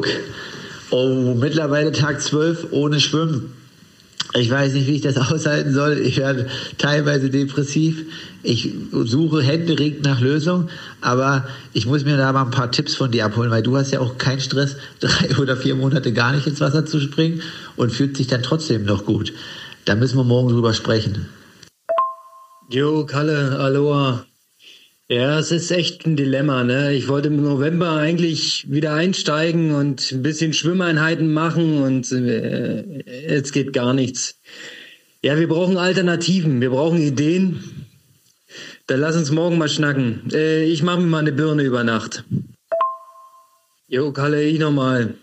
Guck. Oh, mittlerweile Tag 12 ohne Schwimmen. Ich weiß nicht, wie ich das aushalten soll. Ich werde teilweise depressiv. Ich suche händeringend nach Lösung, aber ich muss mir da mal ein paar Tipps von dir abholen, weil du hast ja auch keinen Stress, drei oder vier Monate gar nicht ins Wasser zu springen und fühlt sich dann trotzdem noch gut. Da müssen wir morgen drüber sprechen. Jo, Kalle, Aloha. Ja, es ist echt ein Dilemma. Ne? Ich wollte im November eigentlich wieder einsteigen und ein bisschen Schwimmeinheiten machen und äh, jetzt geht gar nichts. Ja, wir brauchen Alternativen, wir brauchen Ideen. Dann lass uns morgen mal schnacken. Äh, ich mache mir mal eine Birne über Nacht. Jo, Kalle, ich nochmal.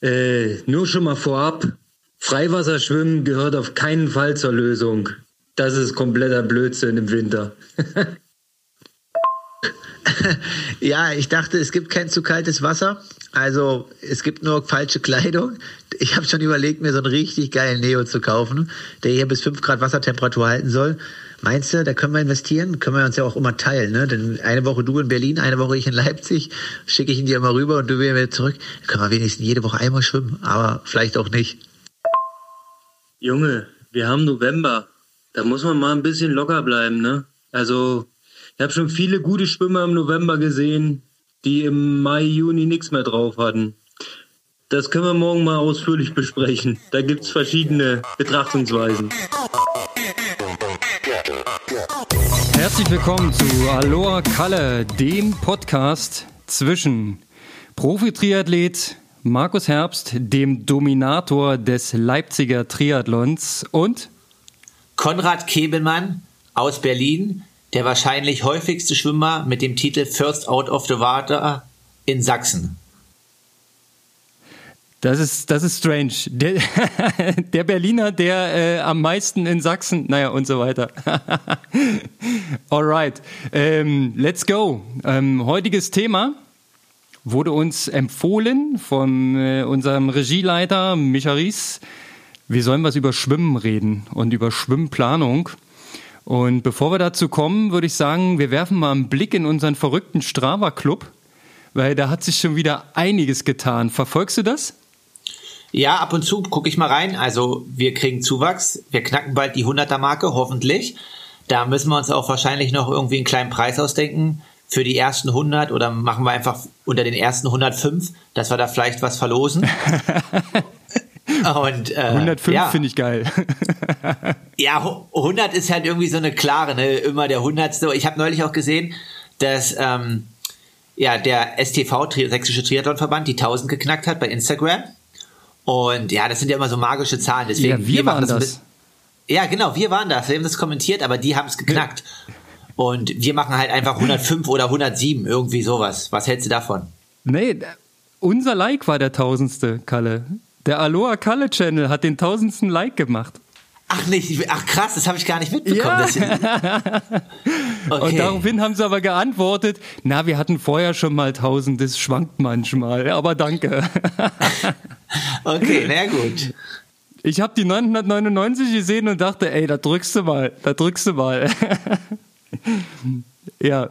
Äh, nur schon mal vorab. Freiwasserschwimmen gehört auf keinen Fall zur Lösung. Das ist kompletter Blödsinn im Winter. ja, ich dachte, es gibt kein zu kaltes Wasser. Also es gibt nur falsche Kleidung. Ich habe schon überlegt, mir so einen richtig geilen Neo zu kaufen, der hier bis 5 Grad Wassertemperatur halten soll. Meinst du, da können wir investieren? Können wir uns ja auch immer teilen, ne? Denn eine Woche du in Berlin, eine Woche ich in Leipzig, schicke ich ihn dir immer rüber und du wieder zurück. Dann können wir wenigstens jede Woche einmal schwimmen, aber vielleicht auch nicht. Junge, wir haben November. Da muss man mal ein bisschen locker bleiben, ne? Also ich habe schon viele gute Schwimmer im November gesehen, die im Mai, Juni nichts mehr drauf hatten. Das können wir morgen mal ausführlich besprechen. Da gibt es verschiedene Betrachtungsweisen. Herzlich willkommen zu Aloha Kalle, dem Podcast zwischen Profi-Triathlet Markus Herbst, dem Dominator des Leipziger Triathlons und Konrad Kebelmann aus Berlin, der wahrscheinlich häufigste Schwimmer mit dem Titel First Out of the Water in Sachsen. Das ist, das ist strange. Der, der Berliner, der äh, am meisten in Sachsen, naja, und so weiter. Alright, ähm, let's go. Ähm, heutiges Thema wurde uns empfohlen von äh, unserem Regieleiter Micha Ries. Wir sollen was über Schwimmen reden und über Schwimmplanung. Und bevor wir dazu kommen, würde ich sagen, wir werfen mal einen Blick in unseren verrückten Strava-Club, weil da hat sich schon wieder einiges getan. Verfolgst du das? Ja, ab und zu gucke ich mal rein. Also wir kriegen Zuwachs. Wir knacken bald die 100er-Marke, hoffentlich. Da müssen wir uns auch wahrscheinlich noch irgendwie einen kleinen Preis ausdenken für die ersten 100 oder machen wir einfach unter den ersten 105, dass wir da vielleicht was verlosen. Und, äh, 105 ja. finde ich geil. ja, 100 ist halt irgendwie so eine klare, ne? immer der 100. Ich habe neulich auch gesehen, dass ähm, ja, der STV, Sächsische Triathlonverband, die 1000 geknackt hat bei Instagram. Und ja, das sind ja immer so magische Zahlen. Deswegen, ja, wir, wir waren das. das. Ja, genau, wir waren das. Wir haben das kommentiert, aber die haben es geknackt. Und wir machen halt einfach 105 oder 107, irgendwie sowas. Was hältst du davon? Nee, unser Like war der tausendste, Kalle. Der Aloha Kalle Channel hat den tausendsten Like gemacht. Ach nicht, ach krass, das habe ich gar nicht mitbekommen. Ja. okay. Und daraufhin haben sie aber geantwortet, na, wir hatten vorher schon mal tausend, das schwankt manchmal, aber danke. okay, na gut. Ich habe die 999 gesehen und dachte, ey, da drückst du mal, da drückst du mal. ja,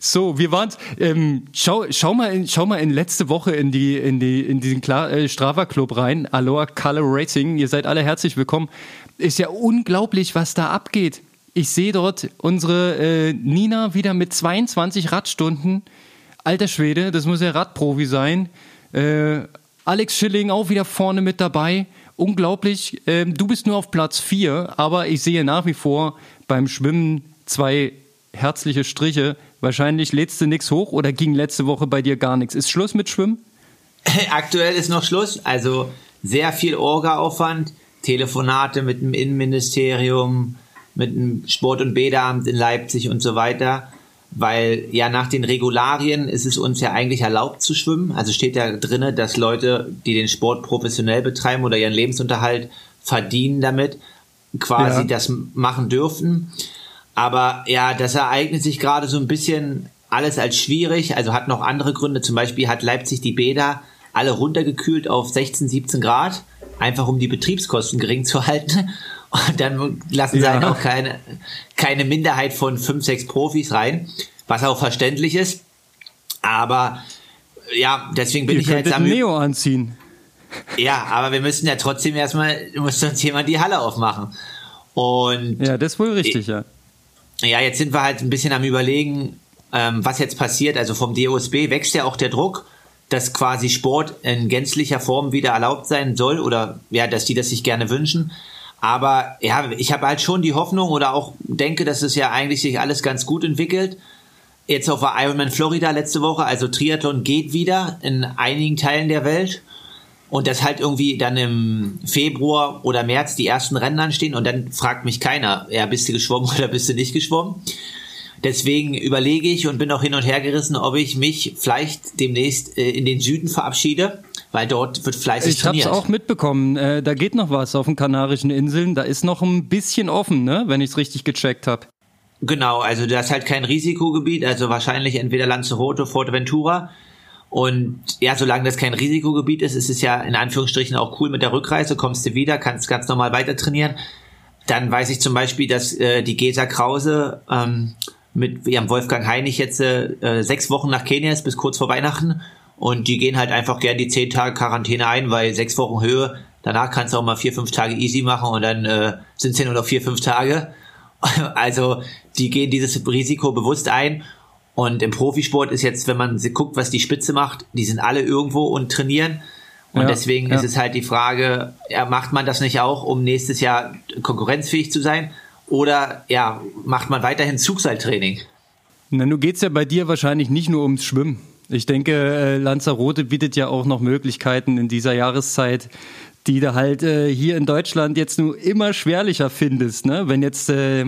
so, wir waren. Ähm, schau, schau mal, in, schau mal in letzte Woche in die in die in diesen Kla äh, Strava Club rein. Aloha Color Racing. Ihr seid alle herzlich willkommen. Ist ja unglaublich, was da abgeht. Ich sehe dort unsere äh, Nina wieder mit 22 Radstunden. Alter Schwede, das muss ja Radprofi sein. Äh, Alex Schilling auch wieder vorne mit dabei. Unglaublich. Ähm, du bist nur auf Platz 4, aber ich sehe nach wie vor beim Schwimmen zwei herzliche Striche. Wahrscheinlich lädst du nichts hoch oder ging letzte Woche bei dir gar nichts? Ist Schluss mit Schwimmen? Aktuell ist noch Schluss. Also sehr viel Orga-Aufwand, Telefonate mit dem Innenministerium, mit dem Sport- und Bäderamt in Leipzig und so weiter. Weil ja nach den Regularien ist es uns ja eigentlich erlaubt zu schwimmen. Also steht ja drinne, dass Leute, die den Sport professionell betreiben oder ihren Lebensunterhalt verdienen damit, quasi ja. das machen dürfen. Aber ja, das ereignet sich gerade so ein bisschen alles als schwierig. Also hat noch andere Gründe. Zum Beispiel hat Leipzig die Bäder alle runtergekühlt auf 16, 17 Grad, einfach um die Betriebskosten gering zu halten. Und dann lassen sie halt auch keine, keine Minderheit von fünf, sechs Profis rein, was auch verständlich ist. Aber ja, deswegen bin Ihr ich ja jetzt am Neo anziehen. Ja, aber wir müssen ja trotzdem erstmal, muss uns jemand die Halle aufmachen. Und Ja, das ist wohl richtig, ja. Ja, jetzt sind wir halt ein bisschen am überlegen, ähm, was jetzt passiert. Also vom DOSB wächst ja auch der Druck, dass quasi Sport in gänzlicher Form wieder erlaubt sein soll oder ja, dass die das sich gerne wünschen. Aber ja, ich habe halt schon die Hoffnung oder auch denke, dass es ja eigentlich sich alles ganz gut entwickelt. Jetzt auch war Ironman Florida letzte Woche, also Triathlon geht wieder in einigen Teilen der Welt. Und dass halt irgendwie dann im Februar oder März die ersten Rennen anstehen und dann fragt mich keiner, ja, bist du geschwommen oder bist du nicht geschwommen? Deswegen überlege ich und bin auch hin und her gerissen, ob ich mich vielleicht demnächst äh, in den Süden verabschiede, weil dort wird fleißig Ich habe es trainiert. auch mitbekommen. Äh, da geht noch was auf den Kanarischen Inseln. Da ist noch ein bisschen offen, ne? wenn ich es richtig gecheckt habe. Genau, also das ist halt kein Risikogebiet, also wahrscheinlich entweder Lanzarote, Forteventura. Und ja, solange das kein Risikogebiet ist, ist es ja in Anführungsstrichen auch cool mit der Rückreise, kommst du wieder, kannst ganz normal weiter trainieren. Dann weiß ich zum Beispiel, dass äh, die Gesa Krause ähm, mit ihrem Wolfgang Heinig jetzt äh, sechs Wochen nach Kenia ist, bis kurz vor Weihnachten. Und die gehen halt einfach gern die zehn Tage Quarantäne ein, weil sechs Wochen Höhe, danach kannst du auch mal vier, fünf Tage easy machen und dann äh, sind es ja nur noch vier, fünf Tage. Also die gehen dieses Risiko bewusst ein. Und im Profisport ist jetzt, wenn man guckt, was die Spitze macht, die sind alle irgendwo und trainieren. Und Ja, deswegen ja. ist es halt die Frage, ja, macht man das nicht auch, um nächstes Jahr konkurrenzfähig zu sein? Oder ja, macht man weiterhin Zugseiltraining? Na, nun geht's ja bei dir wahrscheinlich nicht nur ums Schwimmen. Ich denke, äh, Lanzarote bietet ja auch noch Möglichkeiten in dieser Jahreszeit, die du halt äh, hier in Deutschland jetzt nur immer schwerlicher findest. Ne? Wenn jetzt äh,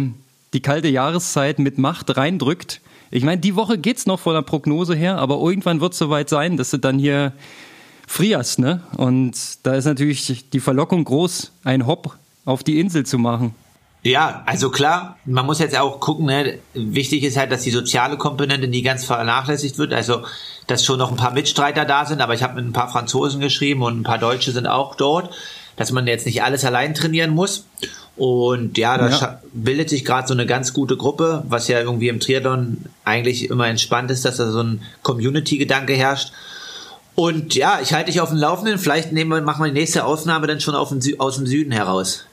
die kalte Jahreszeit mit Macht reindrückt. Ich meine, die Woche geht's noch von der Prognose her, aber irgendwann wird's soweit sein, dass du dann hier frierst. Ne? Und da ist natürlich die Verlockung groß, einen Hopp auf die Insel zu machen. Ja, also klar, man muss jetzt auch gucken, ne? wichtig ist halt, dass die soziale Komponente nie ganz vernachlässigt wird, also dass schon noch ein paar Mitstreiter da sind, aber ich habe mit ein paar Franzosen geschrieben und ein paar Deutsche sind auch dort, dass man jetzt nicht alles allein trainieren muss. Und ja, da Ja. bildet sich gerade so eine ganz gute Gruppe, was ja irgendwie im Triathlon eigentlich immer entspannt ist, dass da so ein Community-Gedanke herrscht. Und ja, ich halte dich auf dem Laufenden. Vielleicht nehmen wir, machen wir die nächste Aufnahme dann schon aus dem Süden heraus.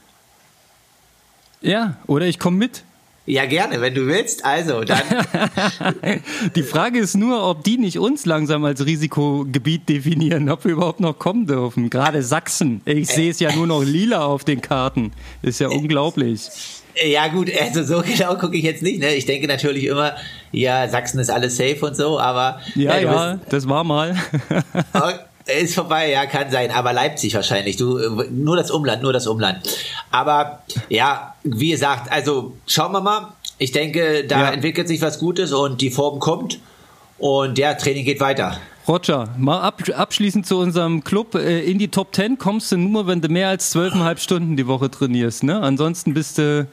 Ja, oder ich komme mit. Ja, gerne, wenn du willst. Also, dann. Die Frage ist nur, ob die nicht uns langsam als Risikogebiet definieren, ob wir überhaupt noch kommen dürfen. Gerade Sachsen. Ich sehe es ja nur noch lila auf den Karten. Ist ja unglaublich. Ja gut, also so genau gucke ich jetzt nicht. Ne? Ich denke natürlich immer, ja, Sachsen ist alles safe und so, aber Ja, du ja, das war mal. ist vorbei, ja, kann sein, aber Leipzig wahrscheinlich. Du, äh, nur das Umland, nur das Umland. Aber ja, wie gesagt, also schauen wir mal. Ich denke, da Ja. entwickelt sich was Gutes und die Form kommt und ja, Training geht weiter. Roger, mal ab, abschließend zu unserem Club. Äh, In die Top 10 kommst du nur, wenn du mehr als zwölfeinhalb Stunden die Woche trainierst. Ne? Ansonsten bist du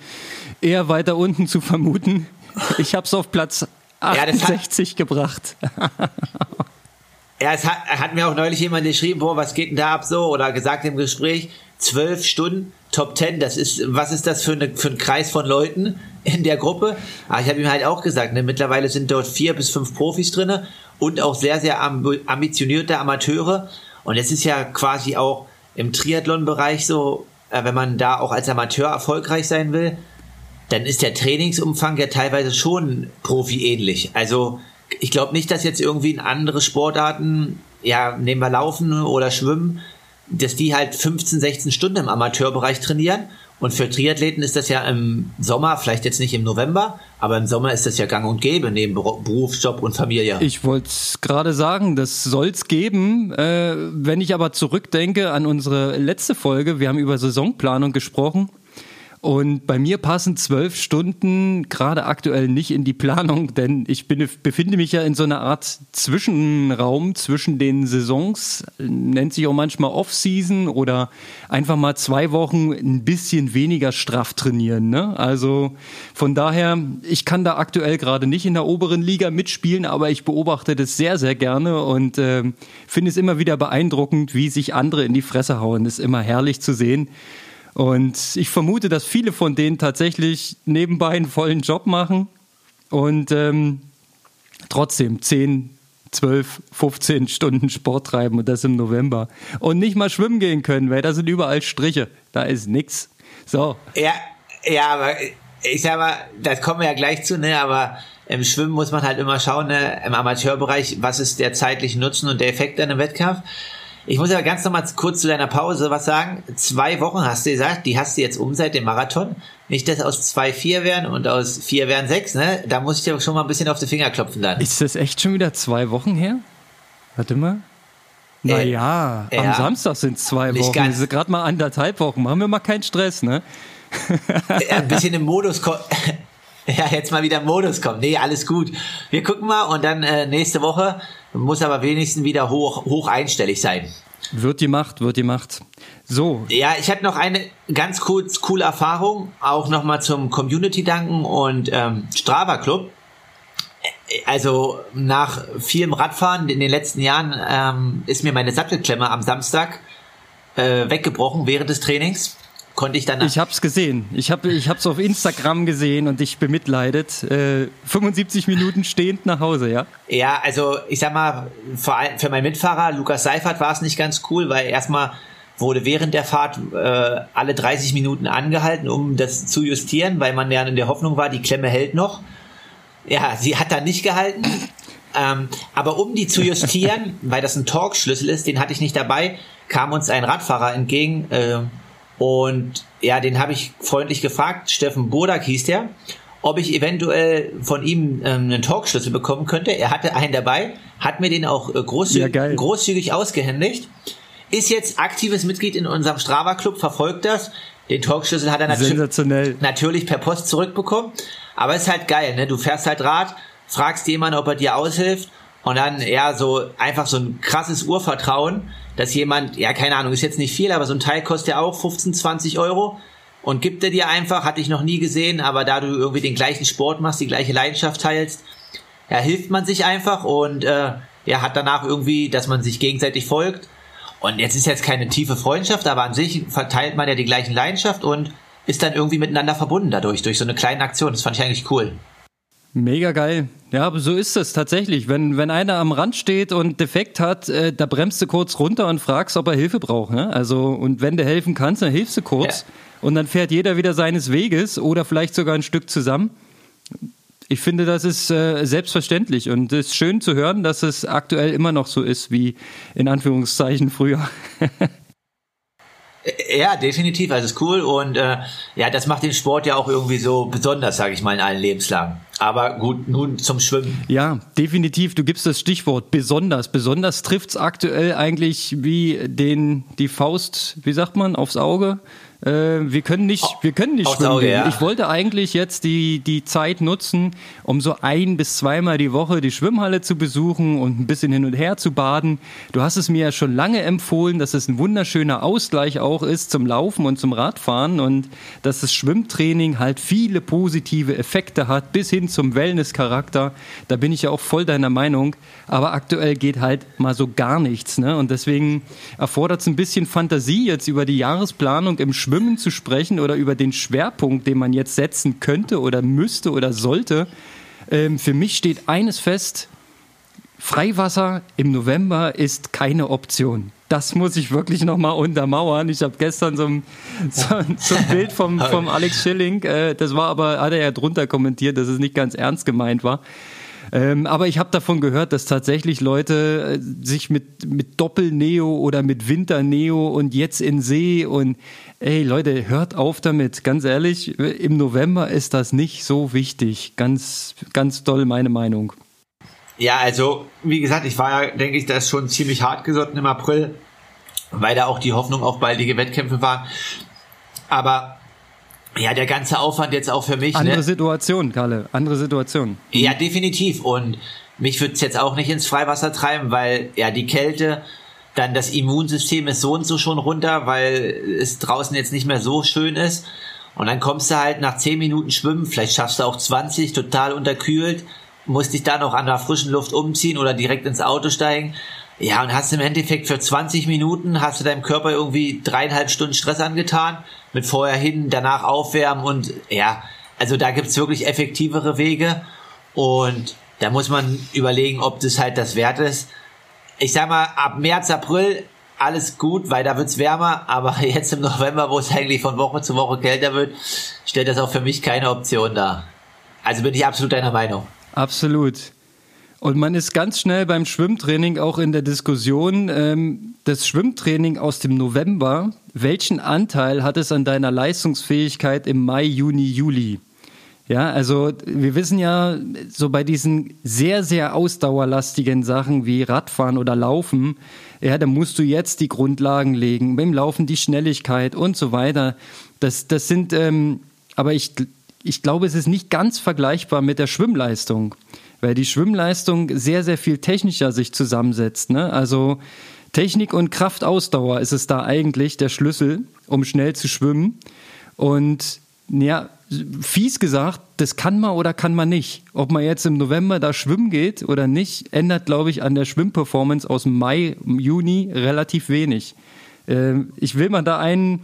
eher weiter unten zu vermuten. Ich habe es auf Platz das hat- 68 gebracht. Ja, es hat, hat mir auch neulich jemand geschrieben, boah, was geht denn da ab so? Oder gesagt im Gespräch, zwölf Stunden, Top Ten, das ist, was ist das für, eine, für ein Kreis von Leuten in der Gruppe? Aber ich habe ihm halt auch gesagt, ne, mittlerweile sind dort vier bis fünf Profis drinne und auch sehr, sehr amb ambitionierte Amateure. Und es ist ja quasi auch im Triathlon-Bereich so, äh, wenn man da auch als Amateur erfolgreich sein will, dann ist der Trainingsumfang ja teilweise schon profi-ähnlich. Also ich glaube nicht, dass jetzt irgendwie in andere Sportarten, ja, nehmen wir Laufen oder Schwimmen, dass die halt 15, 16 Stunden im Amateurbereich trainieren. Und für Triathleten ist das ja im Sommer, vielleicht jetzt nicht im November, aber im Sommer ist das ja gang und gäbe neben Beru- Beruf, Job und Familie. Ich wollte gerade sagen, das soll's geben. Äh, wenn ich aber zurückdenke an unsere letzte Folge, wir haben über Saisonplanung gesprochen. Und bei mir passen zwölf Stunden gerade aktuell nicht in die Planung, denn ich bin, befinde mich ja in so einer Art Zwischenraum zwischen den Saisons, nennt sich auch manchmal Off-Season oder einfach mal zwei Wochen ein bisschen weniger straff trainieren. Ne? Also von daher, ich kann da aktuell gerade nicht in der oberen Liga mitspielen, aber ich beobachte das sehr, sehr gerne und äh, finde es immer wieder beeindruckend, wie sich andere in die Fresse hauen. Das ist immer herrlich zu sehen. Und ich vermute, dass viele von denen tatsächlich nebenbei einen vollen Job machen und ähm, trotzdem 10, 12, 15 Stunden Sport treiben und das im November. Und nicht mal schwimmen gehen können, weil da sind überall Striche. Da ist nix. So. Ja, ja, aber ich sag mal, das kommen wir ja gleich zu, ne, aber im Schwimmen muss man halt immer schauen, ne, im Amateurbereich, was ist der zeitliche Nutzen und der Effekt an einem Wettkampf. Ich muss aber ganz nochmal kurz zu deiner Pause was sagen. Zwei Wochen hast du gesagt, die hast du jetzt um seit dem Marathon. Nicht, dass aus zwei vier wären und aus vier wären sechs, ne? Da muss ich dir schon mal ein bisschen auf die Finger klopfen dann. Ist das echt schon wieder zwei Woein her? Warte mal. Naja, äh, am ja, Samstag sind es zwei Wochen. Das ist gerade mal anderthalb Wochen. Machen wir mal keinen Stress, ne? ein bisschen im Modus kommen. Ja, jetzt mal wieder im Modus kommen. Nee, alles gut. Wir gucken mal und dann äh, nächste Woche muss aber wenigstens wieder hoch, hoch einstellig sein. Wird die Macht, wird die Macht. So. Ja, ich hatte noch eine ganz kurz coole Erfahrung, auch nochmal zum Community danken und ähm, Strava Club. Also nach vielem Radfahren in den letzten Jahren ähm, ist mir meine Sattelklemme am Samstag äh, weggebrochen während des Trainings konnte ich dann. Ich habe es gesehen. Ich habe ich hab's auf Instagram gesehen und dich bemitleidet. Äh, 75 Minuten stehend nach Hause, ja? Ja, also ich sag mal, für, für meinen Mitfahrer Lukas Seifert war es nicht ganz cool, weil erstmal wurde während der Fahrt äh, alle 30 Minuten angehalten, um das zu justieren, weil man ja in der Hoffnung war, die Klemme hält noch. Ja, sie hat dann nicht gehalten. Ähm, aber um die zu justieren, weil das ein Torx-Schlüssel ist, den hatte ich nicht dabei, kam uns ein Radfahrer entgegen, äh, und ja, den habe ich freundlich gefragt, Steffen Bodak hieß der, ob ich eventuell von ihm ähm, einen Talkschlüssel bekommen könnte. Er hatte einen dabei, hat mir den auch äh, großzügig, ja, großzügig ausgehändigt. Ist jetzt aktives Mitglied in unserem Strava Club, verfolgt das. Den Talkschlüssel hat er natür natürlich per Post zurückbekommen. Aber ist halt geil, ne? Du fährst halt Rad, fragst jemanden, ob er dir aushilft und dann ja so einfach so ein krasses Urvertrauen dass jemand, ja, keine Ahnung, ist jetzt nicht viel, aber so ein Teil kostet ja auch 15, 20 Euro und gibt er dir einfach, hatte ich noch nie gesehen, aber da du irgendwie den gleichen Sport machst, die gleiche Leidenschaft teilst, ja, hilft man sich einfach und äh, ja, hat danach irgendwie, dass man sich gegenseitig folgt. Und jetzt ist jetzt keine tiefe Freundschaft, aber an sich verteilt man ja die gleichen Leidenschaft und ist dann irgendwie miteinander verbunden dadurch, durch so eine kleine Aktion. Das fand ich eigentlich cool. Mega geil. Ja, aber so ist es tatsächlich. Wenn, wenn einer am Rand steht und defekt hat, äh, da bremst du kurz runter und fragst, ob er Hilfe braucht. Ne? Also, und wenn du helfen kannst, dann hilfst du kurz. Ja. Und dann fährt jeder wieder seines Weges oder vielleicht sogar ein Stück zusammen. Ich finde, das ist äh, selbstverständlich und es ist schön zu hören, dass es aktuell immer noch so ist wie in Anführungszeichen früher. Ja, definitiv. Also ist cool und äh, ja, das macht den Sport ja auch irgendwie so besonders, sage ich mal, in allen Lebenslagen. Aber gut, nun zum Schwimmen. Ja, definitiv. Du gibst das Stichwort besonders. Besonders trifft's aktuell eigentlich wie den die Faust, wie sagt man, aufs Auge. Äh, wir können nicht, wir können nicht schwimmen. Auge, ja. Ich wollte eigentlich jetzt die, die Zeit nutzen, um so ein bis zweimal die Woche die Schwimmhalle zu besuchen und ein bisschen hin und her zu baden. Du hast es mir ja schon lange empfohlen, dass es ein wunderschöner Ausgleich auch ist zum Laufen und zum Radfahren und dass das Schwimmtraining halt viele positive Effekte hat, bis hin zum Wellness-Charakter. Da bin ich ja auch voll deiner Meinung. Aber aktuell geht halt mal so gar nichts. Ne? Und deswegen erfordert es ein bisschen Fantasie, jetzt über die Jahresplanung im Schwimmen Schwimmen zu sprechen oder über den Schwerpunkt, den man jetzt setzen könnte oder müsste oder sollte. Ähm, für mich steht eines fest, Freiwasser im November ist keine Option. Das muss ich wirklich nochmal untermauern. Ich habe gestern so ein, so, so ein, Bild vom, vom Alex Schilling, äh, das war aber, hat er ja drunter kommentiert, dass es nicht ganz ernst gemeint war. Ähm, aber ich habe davon gehört, dass tatsächlich Leute äh, sich mit, mit Doppelneo oder mit Winterneo und jetzt in See und ey Leute, hört auf damit. Ganz ehrlich, im November ist das nicht so wichtig. Ganz, ganz doll meine Meinung. Ja, also wie gesagt, ich war ja, denke ich, da ist schon ziemlich hart gesotten im April, weil da auch die Hoffnung auf baldige Wettkämpfe war. Aber ja, der ganze Aufwand jetzt auch für mich. Andere ne? Situation, Kalle, andere Situation. Ja, definitiv. Und mich würde es jetzt auch nicht ins Freiwasser treiben, weil ja die Kälte, dann das Immunsystem ist so und so schon runter, weil es draußen jetzt nicht mehr so schön ist. Und dann kommst du halt nach 10 Minuten Schwimmen, vielleicht schaffst du auch 20, total unterkühlt, musst dich dann noch an der frischen Luft umziehen oder direkt ins Auto steigen. Ja, und hast im Endeffekt für 20 Minuten hast du deinem Körper irgendwie dreieinhalb Stunden Stress angetan, mit vorher hin, danach aufwärmen und ja, also da gibt's wirklich effektivere Wege und Da muss man überlegen, ob das halt das wert ist. Ich sag mal, ab März, April alles gut, weil da wird's wärmer, aber jetzt im November, wo es eigentlich von Woche zu Woche kälter wird, stellt das auch für mich keine Option dar. Also bin ich absolut deiner Meinung. Absolut. Und man ist ganz schnell beim Schwimmtraining auch in der Diskussion, ähm, das Schwimmtraining aus dem November, welchen Anteil hat es an deiner Leistungsfähigkeit im Mai, Juni, Juli? Ja, also wir wissen ja, so bei diesen sehr, sehr ausdauerlastigen Sachen wie Radfahren oder Laufen, ja, da musst du jetzt die Grundlagen legen, beim Laufen die Schnelligkeit und so weiter. Das, das sind, ähm, aber ich, ich glaube, es ist nicht ganz vergleichbar mit der Schwimmleistung weil die Schwimmleistung sehr, sehr viel technischer sich zusammensetzt. Ne? Also Technik und Kraftausdauer ist es da eigentlich der Schlüssel, um schnell zu schwimmen. Und ja, fies gesagt, das kann man oder kann man nicht. Ob man jetzt im November da schwimmen geht oder nicht, ändert, glaube ich, an der Schwimmperformance aus Mai, Juni relativ wenig. Ähm, ich will mal da einen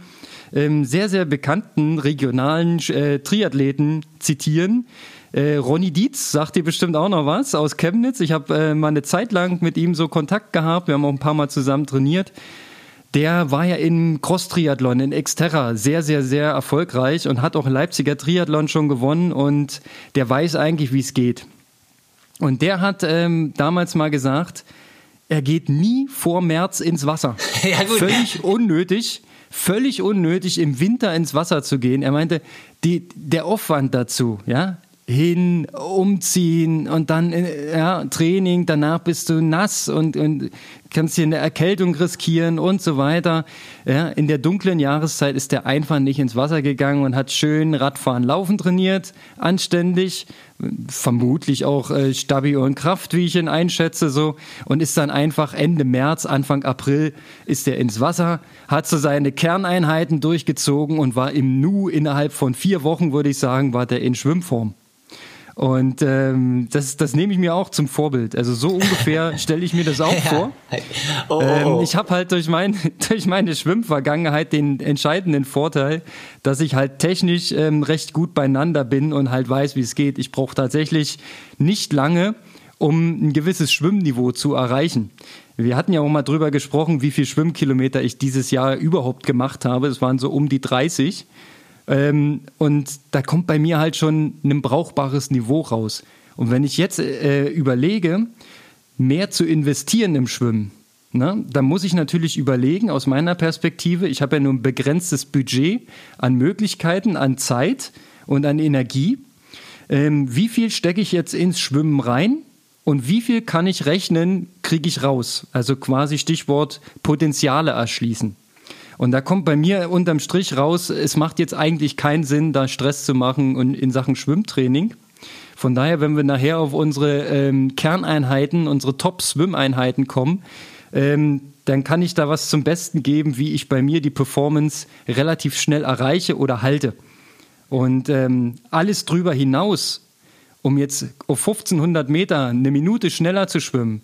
ähm, sehr, sehr bekannten regionalen äh, Triathleten zitieren, äh, Ronny Dietz sagt dir bestimmt auch noch was aus Chemnitz. Ich habe äh, mal eine Zeit lang mit ihm so Kontakt gehabt. Wir haben auch ein paar Mal zusammen trainiert. Der war ja im Cross-Triathlon in Xterra sehr, sehr, sehr erfolgreich und hat auch Leipziger Triathlon schon gewonnen und der weiß eigentlich, wie es geht. Und der hat ähm, damals mal gesagt, er geht nie vor März ins Wasser. Ja, gut. Völlig unnötig, völlig unnötig, im Winter ins Wasser zu gehen. Er meinte, die, der Aufwand dazu, ja, hin, umziehen und dann äh, ja, Training, danach bist du nass und, und kannst hier eine Erkältung riskieren und so weiter. Ja, in der dunklen Jahreszeit ist der einfach nicht ins Wasser gegangen und hat schön Radfahren, Laufen trainiert, anständig, vermutlich auch äh, Stabi und Kraft, wie ich ihn einschätze, so und ist dann einfach Ende März, Anfang April ist er ins Wasser, hat so seine Kerneinheiten durchgezogen und war im Nu innerhalb von vier Wochen, würde ich sagen, war der in Schwimmform. Und ähm, das, das nehme ich mir auch zum Vorbild. Also so ungefähr stelle ich mir das auch vor. Oh, oh, ähm, oh. ich habe halt durch, mein, durch meine Schwimmvergangenheit den entscheidenden Vorteil, dass ich halt technisch ähm, recht gut beieinander bin und halt weiß, wie es geht. Ich brauche tatsächlich nicht lange, um ein gewisses Schwimmniveau zu erreichen. Wir hatten ja auch mal drüber gesprochen, wie viel Schwimmkilometer ich dieses Jahr überhaupt gemacht habe. Es waren so um die 30. Ähm, und da kommt bei mir halt schon ein brauchbares Niveau raus. Und wenn ich jetzt äh, überlege, mehr zu investieren im Schwimmen, ne, dann muss ich natürlich überlegen, aus meiner Perspektive, ich habe ja nur ein begrenztes Budget an Möglichkeiten, an Zeit und an Energie. Ähm, wie viel stecke ich jetzt ins Schwimmen rein? Und wie viel kann ich rechnen, kriege ich raus? Also quasi Stichwort Potenziale erschließen. Und da kommt bei mir unterm Strich raus, es macht jetzt eigentlich keinen Sinn, da Stress zu machen und in Sachen Schwimmtraining. Von daher, wenn wir nachher auf unsere ähm, Kerneinheiten, unsere Top-Swim-Einheiten kommen, ähm, dann kann ich da was zum Besten geben, wie ich bei mir die Performance relativ schnell erreiche oder halte. Und ähm, alles drüber hinaus, um jetzt auf 1500 Meter eine Minute schneller zu schwimmen,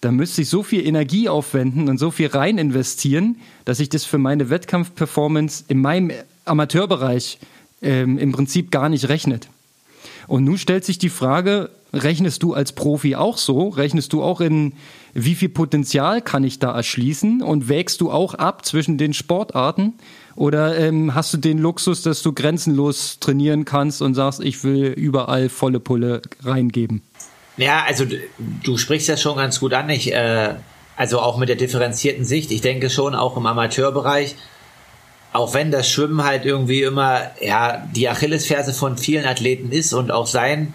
da müsste ich so viel Energie aufwenden und so viel rein investieren, dass ich das für meine Wettkampfperformance in meinem Amateurbereich ähm, im Prinzip gar nicht rechnet. Und nun stellt sich die Frage, rechnest du als Profi auch so? Rechnest du auch in, wie viel Potenzial kann ich da erschließen? Und wägst du auch ab zwischen den Sportarten? Oder ähm, hast du den Luxus, dass du grenzenlos trainieren kannst und sagst, ich will überall volle Pulle reingeben? Ja, also du sprichst das schon ganz gut an. Ich, äh, also auch mit der differenzierten Sicht. Ich denke schon auch im Amateurbereich, auch wenn das Schwimmen halt irgendwie immer ja die Achillesferse von vielen Athleten ist und auch sein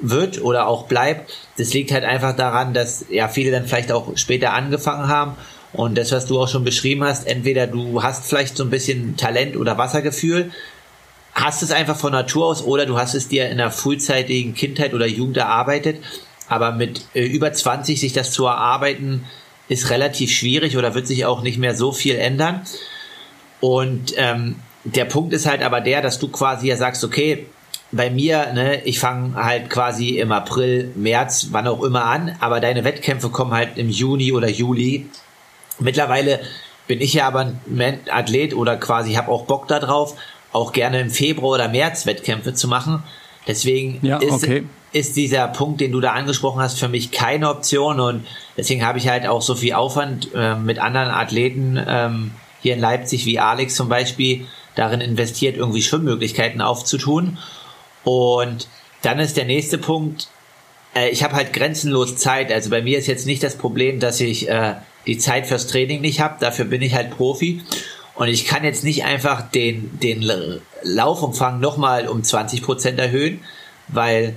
wird oder auch bleibt, das liegt halt einfach daran, dass ja viele dann vielleicht auch später angefangen haben und das, was du auch schon beschrieben hast, entweder du hast vielleicht so ein bisschen Talent oder Wassergefühl, hast es einfach von Natur aus oder du hast es dir in der frühzeitigen Kindheit oder Jugend erarbeitet. Aber mit äh, über 20 sich das zu erarbeiten, ist relativ schwierig oder wird sich auch nicht mehr so viel ändern. Und ähm, der Punkt ist halt aber der, dass du quasi ja sagst, okay, bei mir, ne, ich fange halt quasi im April, März, wann auch immer an, aber deine Wettkämpfe kommen halt im Juni oder Juli. Mittlerweile bin ich ja aber ein Athlet oder quasi habe auch Bock da drauf auch gerne im Februar oder März Wettkämpfe zu machen. Deswegen ja, ist, okay. ist dieser Punkt, den du da angesprochen hast, für mich keine Option und deswegen habe ich halt auch so viel Aufwand äh, mit anderen Athleten ähm, hier in Leipzig wie Alex zum Beispiel darin investiert, irgendwie Schwimmmöglichkeiten aufzutun. Und dann ist der nächste Punkt, äh, ich habe halt grenzenlos Zeit. Also bei mir ist jetzt nicht das Problem, dass ich äh, die Zeit fürs Training nicht habe. Dafür bin ich halt Profi. Und ich kann jetzt nicht einfach den, den Laufumfang nochmal um 20 Prozent erhöhen, weil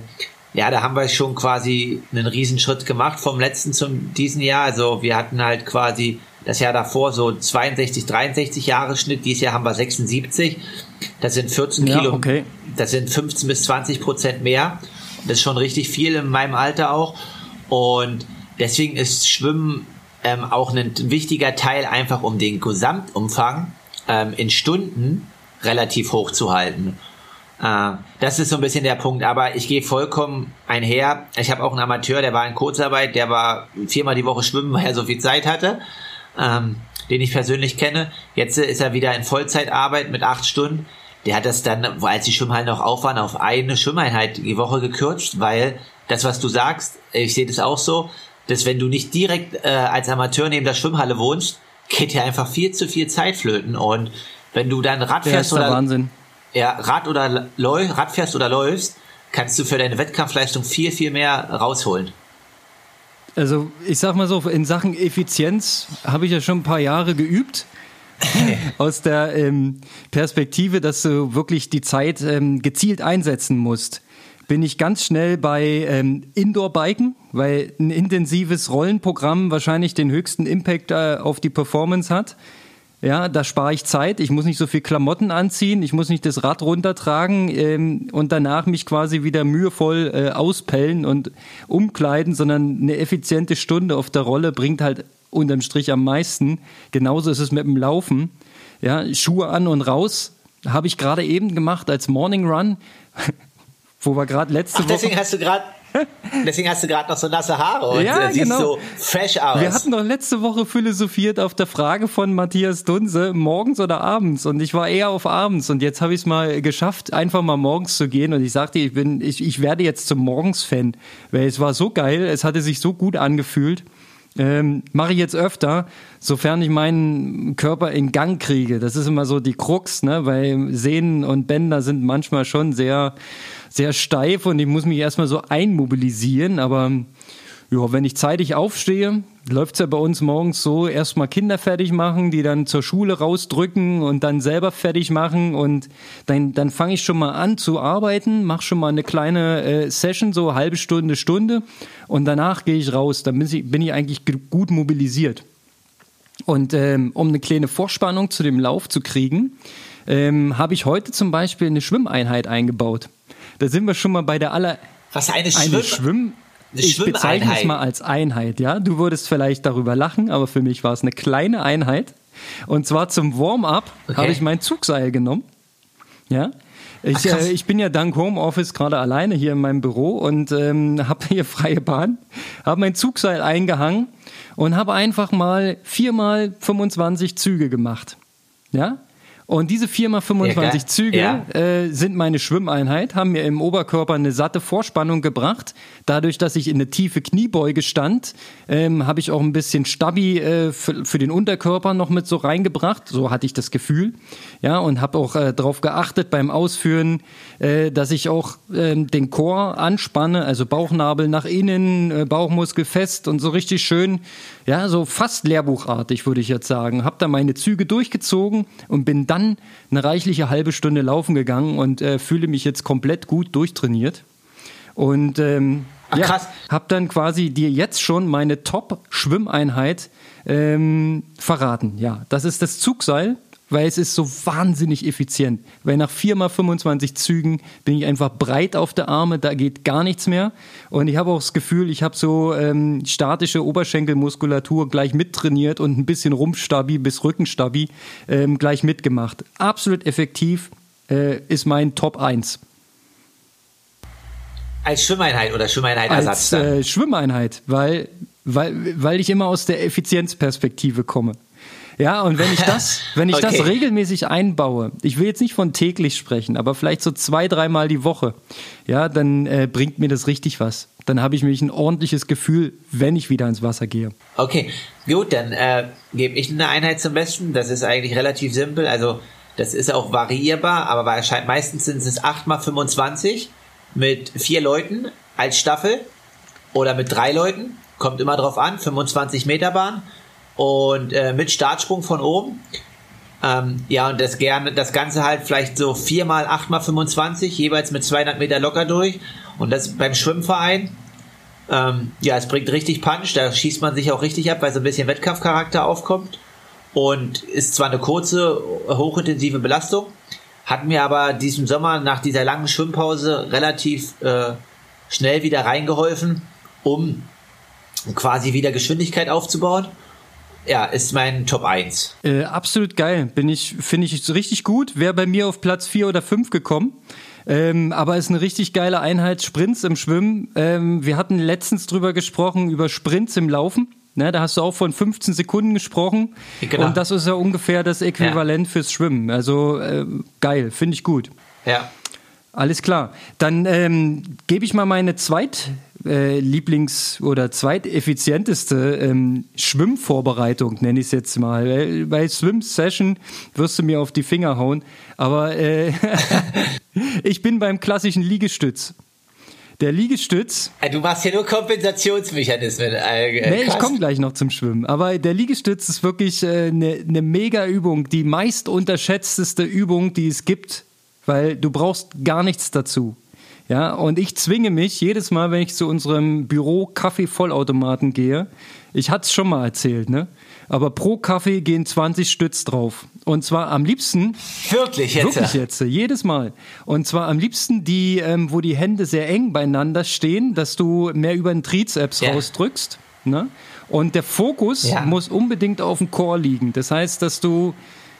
ja, da haben wir schon quasi einen Riesenschritt gemacht vom letzten zum diesen Jahr. Also wir hatten halt quasi das Jahr davor so 62, 63 Jahre Schnitt. Dieses Jahr haben wir 76. Das sind 14 ja, Kilo. Okay. Das sind 15 bis 20 Prozent mehr. Das ist schon richtig viel in meinem Alter auch. Und deswegen ist Schwimmen ähm, auch ein wichtiger Teil, einfach um den Gesamtumfang ähm, in Stunden relativ hoch zu halten. Äh, das ist so ein bisschen der Punkt, aber ich gehe vollkommen einher. Ich habe auch einen Amateur, der war in Kurzarbeit, der war viermal die Woche schwimmen, weil er so viel Zeit hatte, ähm, den ich persönlich kenne. Jetzt ist er wieder in Vollzeitarbeit mit acht Stunden. Der hat das dann, als die Schwimmhallen noch auf waren, auf eine Schwimmeinheit die Woche gekürzt, weil das, was du sagst, ich sehe das auch so, dass wenn du nicht direkt äh, als Amateur neben der Schwimmhalle wohnst, geht dir einfach viel zu viel Zeit flöten. Und wenn du dann Rad fährst oder Wahnsinn. Ja, Rad oder läu Rad fährst oder läufst, kannst du für deine Wettkampfleistung viel, viel mehr rausholen. Also ich sag mal so, in Sachen Effizienz habe ich ja schon ein paar Jahre geübt. aus der ähm, Perspektive, dass du wirklich die Zeit ähm, gezielt einsetzen musst bin ich ganz schnell bei ähm, Indoor-Biken, weil ein intensives Rollenprogramm wahrscheinlich den höchsten Impact äh, auf die Performance hat. Ja, da spare ich Zeit. Ich muss nicht so viel Klamotten anziehen. Ich muss nicht das Rad runtertragen ähm, und danach mich quasi wieder mühevoll äh, auspellen und umkleiden, sondern eine effiziente Stunde auf der Rolle bringt halt unterm Strich am meisten. Genauso ist es mit dem Laufen. Ja, Schuhe an und raus. Habe ich gerade eben gemacht als Morning Run. Wo wir gerade letzte Ach, deswegen Woche. Hast du grad, deswegen hast du gerade noch so nasse Haare und ja, siehst genau. so fresh aus. Wir hatten doch letzte Woche philosophiert auf der Frage von Matthias Dunse, morgens oder abends. Und ich war eher auf abends. Und jetzt habe ich es mal geschafft, einfach mal morgens zu gehen. Und ich sagte, ich bin, ich, ich werde jetzt zum Morgens-Fan. Weil es war so geil, es hatte sich so gut angefühlt. Ähm, Mache ich jetzt öfter, sofern ich meinen Körper in Gang kriege. Das ist immer so die Krux, ne? weil Sehnen und Bänder sind manchmal schon sehr sehr steif und ich muss mich erstmal so einmobilisieren. Aber ja, wenn ich zeitig aufstehe, läuft es ja bei uns morgens so, erstmal Kinder fertig machen, die dann zur Schule rausdrücken und dann selber fertig machen und dann, dann fange ich schon mal an zu arbeiten, mache schon mal eine kleine äh, Session, so halbe Stunde, Stunde und danach gehe ich raus. Dann bin ich, bin ich eigentlich gut mobilisiert. Und ähm, um eine kleine Vorspannung zu dem Lauf zu kriegen, ähm, habe ich heute zum Beispiel eine Schwimmeinheit eingebaut. Da sind wir schon mal bei der aller. Was eine, Schwimm eine Schwimm eine ich bezeichne es mal als Einheit, ja. Du würdest vielleicht darüber lachen, aber für mich war es eine kleine Einheit. Und zwar zum Warm-up okay. habe ich mein Zugseil genommen. Ja. Ich, Ach, äh, ich bin ja dank Homeoffice gerade alleine hier in meinem Büro und ähm, habe hier freie Bahn, habe mein Zugseil eingehangen und habe einfach mal viermal 25 Züge gemacht. Ja, und diese 4x25 ja, Züge ja. äh, sind meine Schwimmeinheit, haben mir im Oberkörper eine satte Vorspannung gebracht. Dadurch, dass ich in eine tiefe Kniebeuge stand, ähm, habe ich auch ein bisschen Stabi äh, für, für, den Unterkörper noch mit so reingebracht. So hatte ich das Gefühl. Ja, und habe auch äh, darauf geachtet beim Ausführen, äh, dass ich auch ähm, den Chor anspanne, also Bauchnabel nach innen, äh, Bauchmuskel fest und so richtig schön, ja, so fast lehrbuchartig würde ich jetzt sagen. Habe da meine Züge durchgezogen und bin dann eine reichliche halbe Stunde laufen gegangen und äh, fühle mich jetzt komplett gut durchtrainiert. Und ähm, Ach, ja, habe dann quasi dir jetzt schon meine Top-Schwimmeinheit ähm, verraten. Ja, das ist das Zugseil weil es ist so wahnsinnig effizient. Weil nach viermal 25 Zügen bin ich einfach breit auf der Arme, da geht gar nichts mehr. Und ich habe auch das Gefühl, ich habe so ähm, statische Oberschenkelmuskulatur gleich mittrainiert und ein bisschen Rumpfstabi bis Rückenstabi ähm, gleich mitgemacht. Absolut effektiv äh, ist mein Top 1. Als Schwimmeinheit oder Schwimmeinheitersatz? Als äh, Schwimmeinheit, weil, weil, weil ich immer aus der Effizienzperspektive komme. Ja, und wenn ich das, wenn ich Okay. das regelmäßig einbaue, ich will jetzt nicht von täglich sprechen, aber vielleicht so zwei, dreimal die Woche, ja, dann äh, bringt mir das richtig was. Dann habe ich mich ein ordentliches Gefühl, wenn ich wieder ins Wasser gehe. Okay, gut, dann äh, gebe ich eine Einheit zum Besten. Das ist eigentlich relativ simpel. Also das ist auch variierbar, aber wahrscheinlich meistens sind es 8 mal 25 mit vier Leuten als Staffel oder mit drei Leuten. Kommt immer drauf an, 25 Meter Bahn und äh, mit Startsprung von oben. Ähm, ja, und das gerne, das Ganze halt vielleicht so 4 mal 8 mal 25, jeweils mit 200 Meter locker durch. Und das beim Schwimmverein. Ähm, ja, es bringt richtig Punch, da schießt man sich auch richtig ab, weil so ein bisschen Wettkampfcharakter aufkommt. Und ist zwar eine kurze, hochintensive Belastung, hat mir aber diesen Sommer nach dieser langen Schwimmpause relativ äh, schnell wieder reingeholfen, um quasi wieder Geschwindigkeit aufzubauen. Ja, ist mein Top 1. Äh, absolut geil. Bin ich, finde ich richtig gut. Wäre bei mir auf Platz vier oder fünf gekommen. Ähm, aber ist eine richtig geile Einheit. Sprints im Schwimmen. Ähm, wir hatten letztens drüber gesprochen, über Sprints im Laufen. Ne, da hast du auch von 15 Sekunden gesprochen. Genau. Und das ist ja ungefähr das Äquivalent fürs Schwimmen. Also äh, geil, finde ich gut. Ja. Alles klar. Dann ähm, gebe ich mal meine zweit äh, Lieblings- oder zweiteffizienteste ähm, Schwimmvorbereitung, nenne ich es jetzt mal. Äh, Bei Swim Session wirst du mir auf die Finger hauen, aber äh, ich bin beim klassischen Liegestütz. Der Liegestütz, Äh, Du machst hier nur Kompensationsmechanismen. Äh, nee, ich komme gleich noch zum Schwimmen, aber der Liegestütz ist wirklich eine äh, ne, ne mega Übung, die meist unterschätzteste Übung, die es gibt, weil du brauchst gar nichts dazu. Ja, und ich zwinge mich jedes Mal, wenn ich zu unserem Büro Kaffee-Vollautomaten gehe, ich hatte es schon mal erzählt, ne? Aber pro Kaffee gehen 20 Stütz drauf. Und zwar am liebsten Wirklich jetzt. Wirklich jetzt, jedes Mal. Und zwar am liebsten die, ähm, wo die Hände sehr eng beieinander stehen, dass du mehr über den Trizeps Ja. rausdrückst. Ne? Und der Fokus Ja. muss unbedingt auf dem Chor liegen. Das heißt, dass du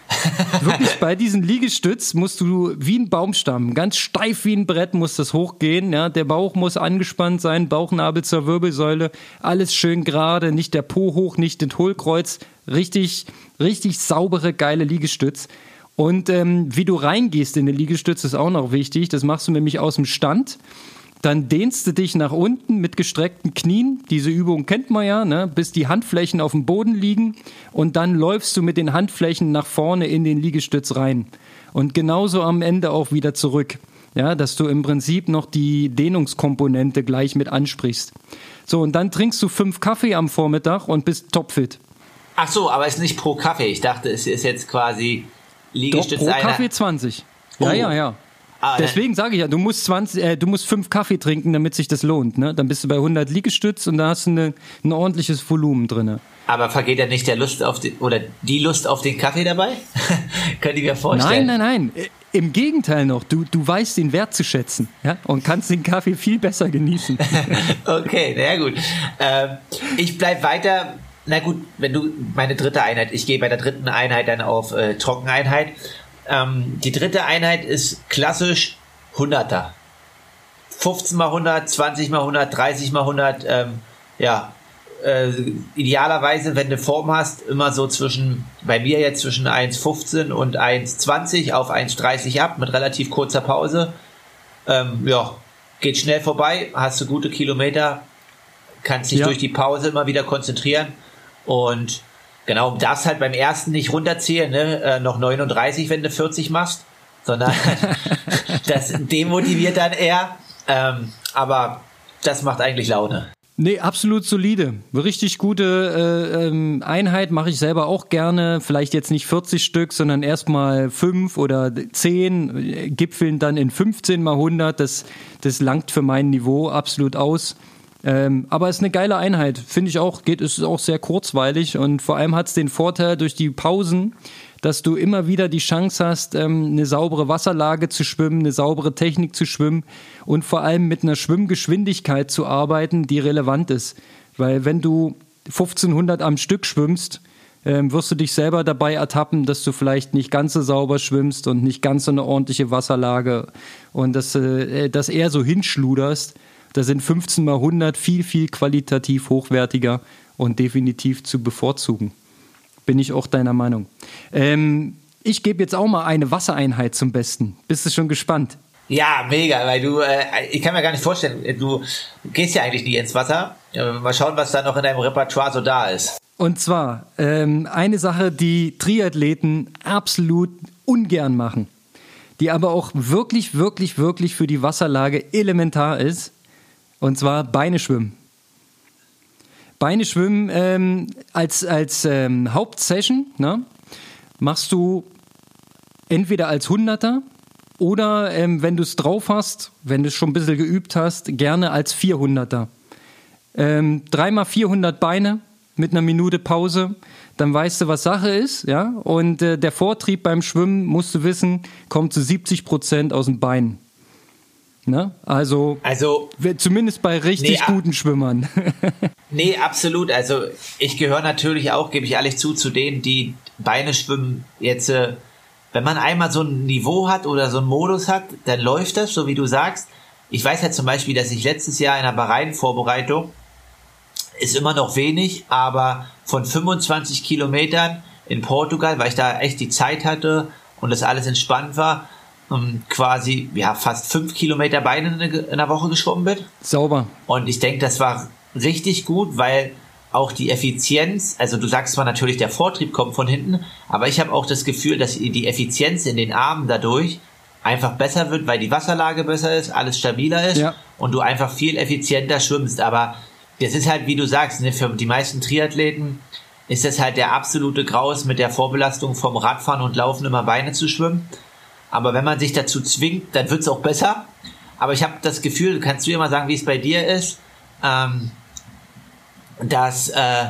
wirklich bei diesem Liegestütz musst du wie ein Baumstamm, ganz steif wie ein Brett muss das hochgehen. Ja? Der Bauch muss angespannt sein, Bauchnabel zur Wirbelsäule, alles schön gerade, nicht der Po hoch, nicht den Hohlkreuz. Richtig, richtig saubere, geile Liegestütz. Und ähm, wie du reingehst in den Liegestütz ist auch noch wichtig. Das machst du nämlich aus dem Stand. Dann dehnst du dich nach unten mit gestreckten Knien. Diese Übung kennt man ja, ne? bis die Handflächen auf dem Boden liegen. Und dann läufst du mit den Handflächen nach vorne in den Liegestütz rein. Und genauso am Ende auch wieder zurück. Ja, dass du im Prinzip noch die Dehnungskomponente gleich mit ansprichst. So, und dann trinkst du fünf Kaffee am Vormittag und bist topfit. Ach so, aber es ist nicht pro Kaffee. Ich dachte, es ist jetzt quasi Doch, Liegestütz pro einer- Kaffee 20. Ja, Oh. ja, ja. Ah, Deswegen sage ich ja, du musst 20, äh, du musst fünf Kaffee trinken, damit sich das lohnt. Ne? Dann bist du bei 100 Liegestütz und da hast du eine, ein ordentliches Volumen drin. Aber vergeht ja nicht der Lust auf den, oder die Lust auf den Kaffee dabei? Könnt ihr mir vorstellen? Nein, nein, nein. Äh, Im Gegenteil noch, du, du weißt den Wert zu schätzen ja? und kannst den Kaffee viel besser genießen. Okay, na ja, gut. Ähm, ich bleib weiter. Na gut, wenn du meine dritte Einheit, ich gehe bei der dritten Einheit dann auf äh, Trockeneinheit. Ähm, die dritte Einheit ist klassisch 100er. 15 mal 100, 20 mal 100, 30 mal 100. Ähm, ja, äh, idealerweise, wenn du Form hast, immer so zwischen, bei mir jetzt zwischen 1,15 und 1,20 auf 1,30 ab mit relativ kurzer Pause. Ähm, ja, geht schnell vorbei, hast du gute Kilometer, kannst dich Ja. durch die Pause immer wieder konzentrieren und genau, darfst halt beim ersten nicht runterzählen, ne? äh, noch 39, wenn du 40 machst, sondern das demotiviert dann eher, ähm, aber das macht eigentlich Laune. Nee, absolut solide. Richtig gute äh, ähm, Einheit mache ich selber auch gerne. Vielleicht jetzt nicht 40 Stück, sondern erstmal 5 oder 10, äh, gipfeln dann in 15 mal 100. Das, das langt für mein Niveau absolut aus. Ähm, aber ist eine geile Einheit, finde ich auch. Geht, ist auch sehr kurzweilig und vor allem hat es den Vorteil durch die Pausen, dass du immer wieder die Chance hast, ähm, eine saubere Wasserlage zu schwimmen, eine saubere Technik zu schwimmen und vor allem mit einer Schwimmgeschwindigkeit zu arbeiten, die relevant ist. Weil wenn du 1500 am Stück schwimmst, ähm, wirst du dich selber dabei ertappen, dass du vielleicht nicht ganz so sauber schwimmst und nicht ganz so eine ordentliche Wasserlage und dass äh, das eher so hinschluderst. Da sind 15 mal 100 viel, viel qualitativ hochwertiger und definitiv zu bevorzugen. Bin ich auch deiner Meinung. Ähm, ich gebe jetzt auch mal eine Wassereinheit zum Besten. Bist du schon gespannt? Ja, mega, weil du, äh, ich kann mir gar nicht vorstellen, du gehst ja eigentlich nie ins Wasser. Mal schauen, was da noch in deinem Repertoire so da ist. Und zwar ähm, eine Sache, die Triathleten absolut ungern machen, die aber auch wirklich, wirklich, wirklich für die Wasserlage elementar ist. Und zwar Beine schwimmen. Beine schwimmen ähm, als, als ähm, Hauptsession ne, machst du entweder als Hunderter oder ähm, wenn du es drauf hast, wenn du es schon ein bisschen geübt hast, gerne als 400er. Ähm, dreimal 400 Beine mit einer Minute Pause, dann weißt du, was Sache ist, ja. Und äh, der Vortrieb beim Schwimmen, musst du wissen, kommt zu 70 Prozent aus dem Bein. Ne? Also, also zumindest bei richtig nee, guten Schwimmern. nee, absolut. Also ich gehöre natürlich auch, gebe ich ehrlich zu, zu denen, die Beine schwimmen jetzt äh, wenn man einmal so ein Niveau hat oder so einen Modus hat, dann läuft das, so wie du sagst. Ich weiß ja zum Beispiel, dass ich letztes Jahr in der Bahrain-Vorbereitung ist immer noch wenig, aber von 25 Kilometern in Portugal, weil ich da echt die Zeit hatte und das alles entspannt war, ähm, quasi ja fast fünf Kilometer Beine in der Woche geschwommen bin. Sauber. Und ich denke, das war richtig gut, weil auch die Effizienz, also du sagst zwar natürlich, der Vortrieb kommt von hinten, aber ich habe auch das Gefühl, dass die Effizienz in den Armen dadurch einfach besser wird, weil die Wasserlage besser ist, alles stabiler ist ja. und du einfach viel effizienter schwimmst. Aber das ist halt, wie du sagst, ne, für die meisten Triathleten ist das halt der absolute Graus mit der Vorbelastung vom Radfahren und Laufen immer Beine zu schwimmen. Aber wenn man sich dazu zwingt, dann wird es auch besser. Aber ich habe das Gefühl, kannst du dir mal sagen, wie es bei dir ist? Ähm, dass äh,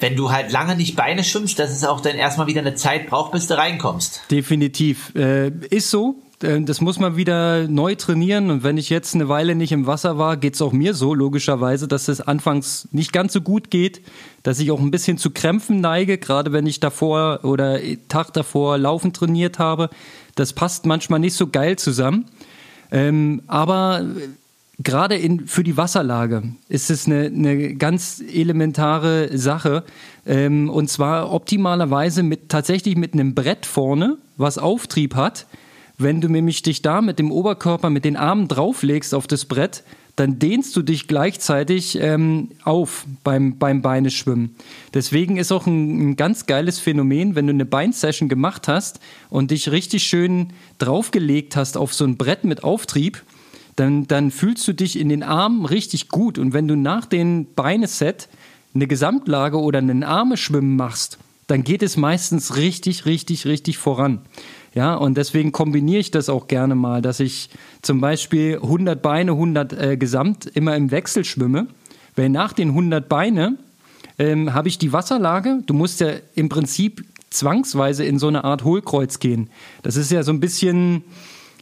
wenn du halt lange nicht Beine schwimmst, dass es auch dann erstmal wieder eine Zeit braucht, bis du reinkommst. Definitiv. Äh, ist so. Äh, das muss man wieder neu trainieren. Und wenn ich jetzt eine Weile nicht im Wasser war, geht es auch mir so, logischerweise, dass es anfangs nicht ganz so gut geht, dass ich auch ein bisschen zu Krämpfen neige, gerade wenn ich davor oder Tag davor Laufen trainiert habe. Das passt manchmal nicht so geil zusammen. Ähm, aber gerade in, für die Wasserlage ist es eine, eine ganz elementare Sache. Ähm, und zwar optimalerweise mit, tatsächlich mit einem Brett vorne, was Auftrieb hat. Wenn du nämlich dich da mit dem Oberkörper, mit den Armen drauflegst auf das Brett, dann dehnst du dich gleichzeitig ähm, auf beim, beim Beineschwimmen. Deswegen ist auch ein, ein ganz geiles Phänomen, wenn du eine Beinsession gemacht hast und dich richtig schön draufgelegt hast auf so ein Brett mit Auftrieb, dann, dann fühlst du dich in den Armen richtig gut. Und wenn du nach dem Beineset eine Gesamtlage oder einen Armeschwimmen machst, dann geht es meistens richtig, richtig, richtig voran. Ja, und deswegen kombiniere ich das auch gerne mal, dass ich zum Beispiel 100 Beine, 100 äh, Gesamt immer im Wechsel schwimme. Weil nach den 100 Beine ähm, habe ich die Wasserlage. Du musst ja im Prinzip zwangsweise in so eine Art Hohlkreuz gehen. Das ist ja so ein bisschen,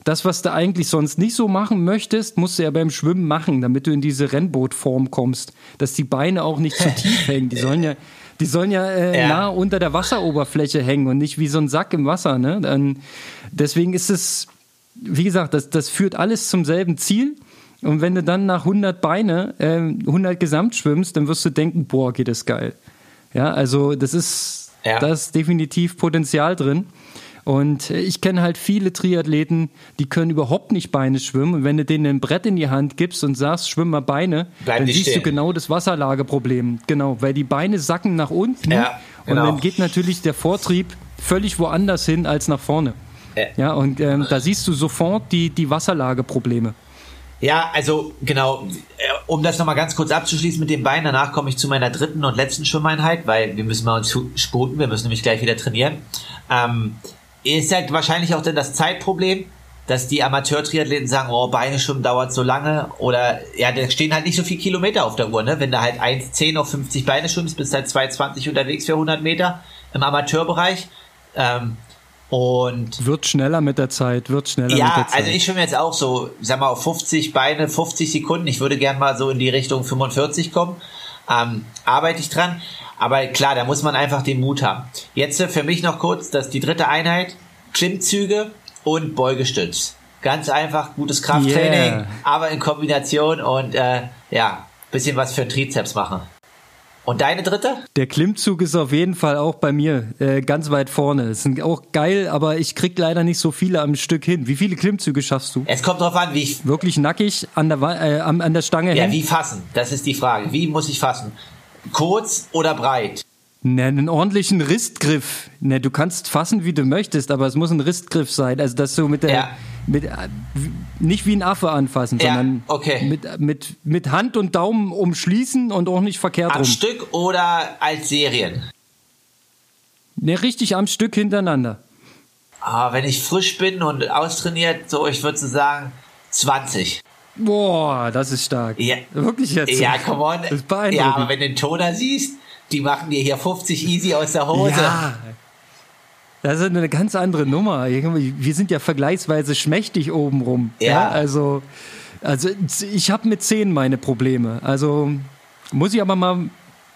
das, was du eigentlich sonst nicht so machen möchtest, musst du ja beim Schwimmen machen, damit du in diese Rennbootform kommst, dass die Beine auch nicht zu tief hängen. Die sollen ja, die sollen ja, äh, ja, nah unter der Wasseroberfläche hängen und nicht wie so ein Sack im Wasser. Ne? Dann, deswegen ist es, wie gesagt, das, das führt alles zum selben Ziel. Und wenn du dann nach 100 Beine, äh, 100 Gesamt schwimmst, dann wirst du denken, boah, geht das geil. Ja, also das ist, ja. da ist definitiv Potenzial drin. Und ich kenne halt viele Triathleten, die können überhaupt nicht Beine schwimmen. Und wenn du denen ein Brett in die Hand gibst und sagst, schwimm mal Beine, Bleib dann siehst stehen. du genau das Wasserlageproblem. Genau, weil die Beine sacken nach unten ja, genau. und dann geht natürlich der Vortrieb völlig woanders hin als nach vorne. Ja, ja und ähm, da siehst du sofort die, die Wasserlageprobleme. Ja, also genau, äh, um das nochmal ganz kurz abzuschließen mit den Beinen, danach komme ich zu meiner dritten und letzten Schwimmeinheit, weil wir müssen mal uns sputen, wir müssen nämlich gleich wieder trainieren. Ähm, ist halt wahrscheinlich auch dann das Zeitproblem, dass die Amateur-Triathleten sagen, oh, Beine schwimmen dauert so lange oder ja, da stehen halt nicht so viele Kilometer auf der Uhr, ne? Wenn du halt 1,10 auf 50 Beine schwimmst, bist halt 2,20 unterwegs für 100 Meter im Amateurbereich. Ähm, und wird schneller mit der Zeit, wird schneller ja, mit der Zeit. also ich schwimme jetzt auch so, sag mal, auf 50 Beine, 50 Sekunden. Ich würde gern mal so in die Richtung 45 kommen. Ähm, arbeite ich dran. Aber klar, da muss man einfach den Mut haben. Jetzt äh, für mich noch kurz, dass die dritte Einheit, Klimmzüge und Beugestütz. Ganz einfach, gutes Krafttraining, yeah. aber in Kombination und äh, ja, bisschen was für Trizeps machen. Und deine dritte? Der Klimmzug ist auf jeden Fall auch bei mir äh, ganz weit vorne. Das sind auch geil, aber ich krieg leider nicht so viele am Stück hin. Wie viele Klimmzüge schaffst du? Es kommt drauf an, wie ich. Wirklich nackig an der, äh, an der Stange Ja, hängen? wie fassen? Das ist die Frage. Wie muss ich fassen? Kurz oder breit? Ne, einen ordentlichen Ristgriff. Ne, du kannst fassen, wie du möchtest, aber es muss ein Ristgriff sein. Also, dass du mit der, Ja. mit, äh, nicht wie ein Affe anfassen, Ja, sondern okay. mit, mit, mit Hand und Daumen umschließen und auch nicht verkehrt Am rum. Stück oder als Serien? Ne, richtig am Stück hintereinander. Ah, wenn ich frisch bin und austrainiert, so ich würde so sagen 20. Boah, das ist stark. Ja. Wirklich jetzt? Ja, come on. Das ist beeindruckend. Ja, aber wenn du den Toner siehst, die machen dir hier 50 easy aus der Hose. Ja. Das ist eine ganz andere Nummer. Wir sind ja vergleichsweise schmächtig obenrum. Ja. also, also ich habe mit 10 meine Probleme. Also muss ich aber mal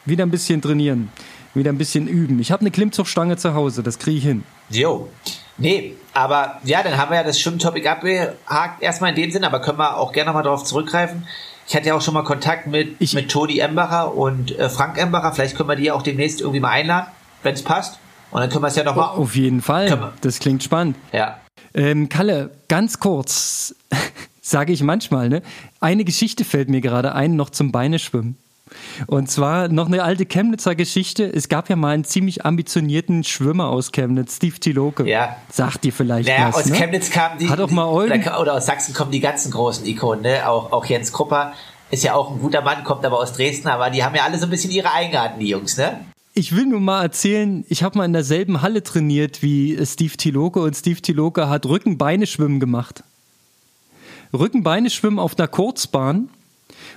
wieder ein bisschen trainieren. Wieder ein bisschen üben. Ich habe eine Klimmzugstange zu Hause, das kriege ich hin. Jo. Nee, aber ja, dann haben wir ja das Schwimmtopic abgehakt, erstmal in dem Sinn, aber können wir auch gerne nochmal darauf zurückgreifen. Ich hatte ja auch schon mal Kontakt mit, Ich- mit Toni Embacher und äh, Frank Embacher. Vielleicht können wir die ja auch demnächst irgendwie mal einladen, wenn es passt. Und dann können wir es ja nochmal. Auf jeden. Fall. Das klingt spannend. Ja. Ähm, Kalle, ganz kurz, sage ich manchmal, ne? Eine Geschichte fällt mir gerade ein, noch zum Beineschwimmen. Und zwar noch eine alte Chemnitzer Geschichte. Es gab ja mal einen ziemlich ambitionierten Schwimmer aus Chemnitz, Steve Tiloke. Ja. Sagt dir vielleicht Naja, was, aus ne? Chemnitz kamen die. Hat auch mal Eulen. oder, aus Sachsen kommen die ganzen großen Ikonen, ne? Auch, auch Jens Krupper ist ja auch ein guter Mann, kommt aber aus Dresden, aber die haben ja alle so ein bisschen ihre Eigenarten, die Jungs, ne? Ich will nur mal erzählen, ich habe mal in derselben Halle trainiert wie Steve Tiloke und Steve Tiloke hat Rücken-Beine-Schwimmen gemacht. Rücken-Beine-Schwimmen auf einer Kurzbahn